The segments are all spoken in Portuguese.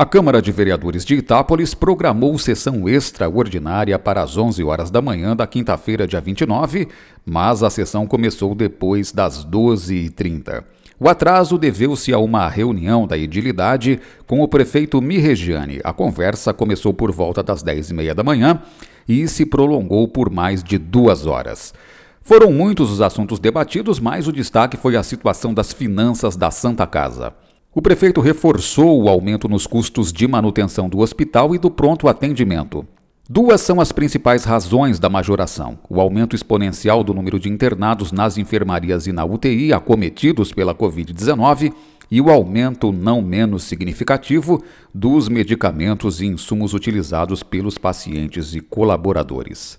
A Câmara de Vereadores de Itápolis programou sessão extraordinária para as 11 horas da manhã da quinta-feira, dia 29, mas a sessão começou depois das 12h30. O atraso deveu-se a uma reunião da edilidade com o prefeito Mirregiani. A conversa começou por volta das 10h30 da manhã e se prolongou por mais de duas horas. Foram muitos os assuntos debatidos, mas o destaque foi a situação das finanças da Santa Casa. O prefeito reforçou o aumento nos custos de manutenção do hospital e do pronto atendimento. Duas são as principais razões da majoração: o aumento exponencial do número de internados nas enfermarias e na UTI acometidos pela Covid-19 e o aumento não menos significativo dos medicamentos e insumos utilizados pelos pacientes e colaboradores.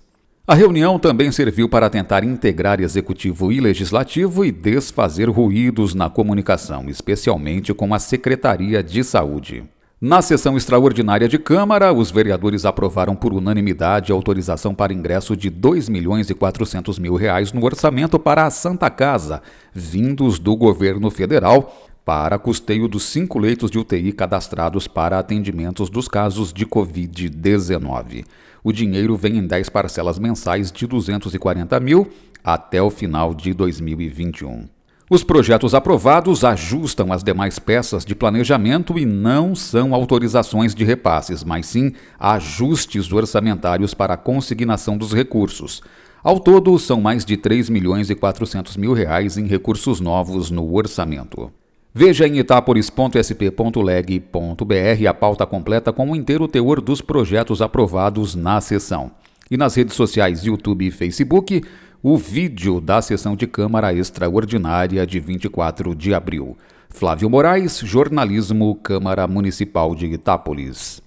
A reunião também serviu para tentar integrar executivo e legislativo e desfazer ruídos na comunicação, especialmente com a Secretaria de Saúde. Na sessão extraordinária de Câmara, os vereadores aprovaram por unanimidade a autorização para ingresso de R$ 2 milhões e 400 mil reais no orçamento para a Santa Casa, vindos do governo federal, para custeio dos cinco leitos de UTI cadastrados para atendimentos dos casos de Covid-19. O dinheiro vem em 10 parcelas mensais de 240 mil até o final de 2021. Os projetos aprovados ajustam as demais peças de planejamento e não são autorizações de repasses, mas sim ajustes orçamentários para a consignação dos recursos. Ao todo, são mais de 3 milhões e 400 mil reais em recursos novos no orçamento. Veja em itaporis.sp.leg.br a pauta completa com o inteiro teor dos projetos aprovados na sessão. E nas redes sociais YouTube e Facebook, o vídeo da sessão de Câmara Extraordinária de 24 de abril. Flávio Moraes, Jornalismo, Câmara Municipal de Itápolis.